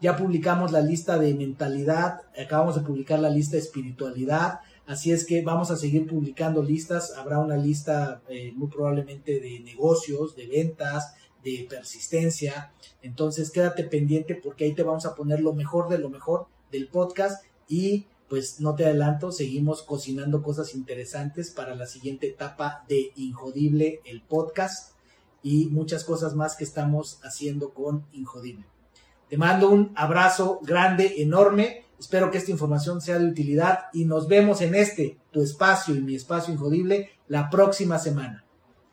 Ya publicamos la lista de mentalidad, acabamos de publicar la lista de espiritualidad, así es que vamos a seguir publicando listas, habrá una lista eh, muy probablemente de negocios, de ventas, de persistencia. Entonces quédate pendiente porque ahí te vamos a poner lo mejor de lo mejor del podcast y pues no te adelanto, seguimos cocinando cosas interesantes para la siguiente etapa de Injodible el podcast y muchas cosas más que estamos haciendo con Injodible. Te mando un abrazo grande, enorme. Espero que esta información sea de utilidad y nos vemos en este, tu espacio y mi espacio Injodible, la próxima semana.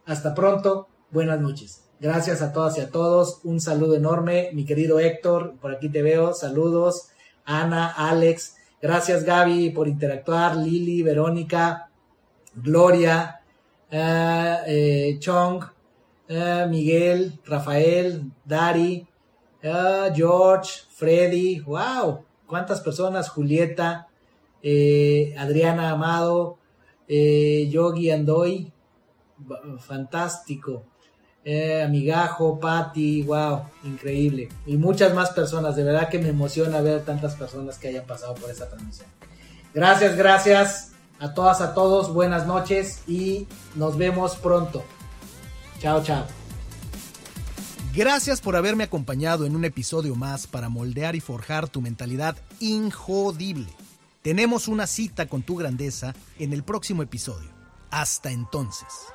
Hasta pronto, buenas noches. Gracias a todas y a todos. Un saludo enorme. Mi querido Héctor, por aquí te veo. Saludos. Ana, Alex. Gracias Gaby por interactuar. Lili, Verónica, Gloria, eh, eh, Chong, eh, Miguel, Rafael, Dari, George, Freddy. ¡Wow! ¿Cuántas personas? Julieta, Adriana Amado, Yogi Andoy. Fantástico eh, Amigajo, Patti, wow, increíble. Y muchas más personas, de verdad que me emociona ver tantas personas que hayan pasado por esta transmisión. Gracias, gracias a todas, a todos, buenas noches y nos vemos pronto. Chao, chao. Gracias por haberme acompañado en un episodio más para moldear y forjar tu mentalidad injodible. Tenemos una cita con tu grandeza en el próximo episodio. Hasta entonces.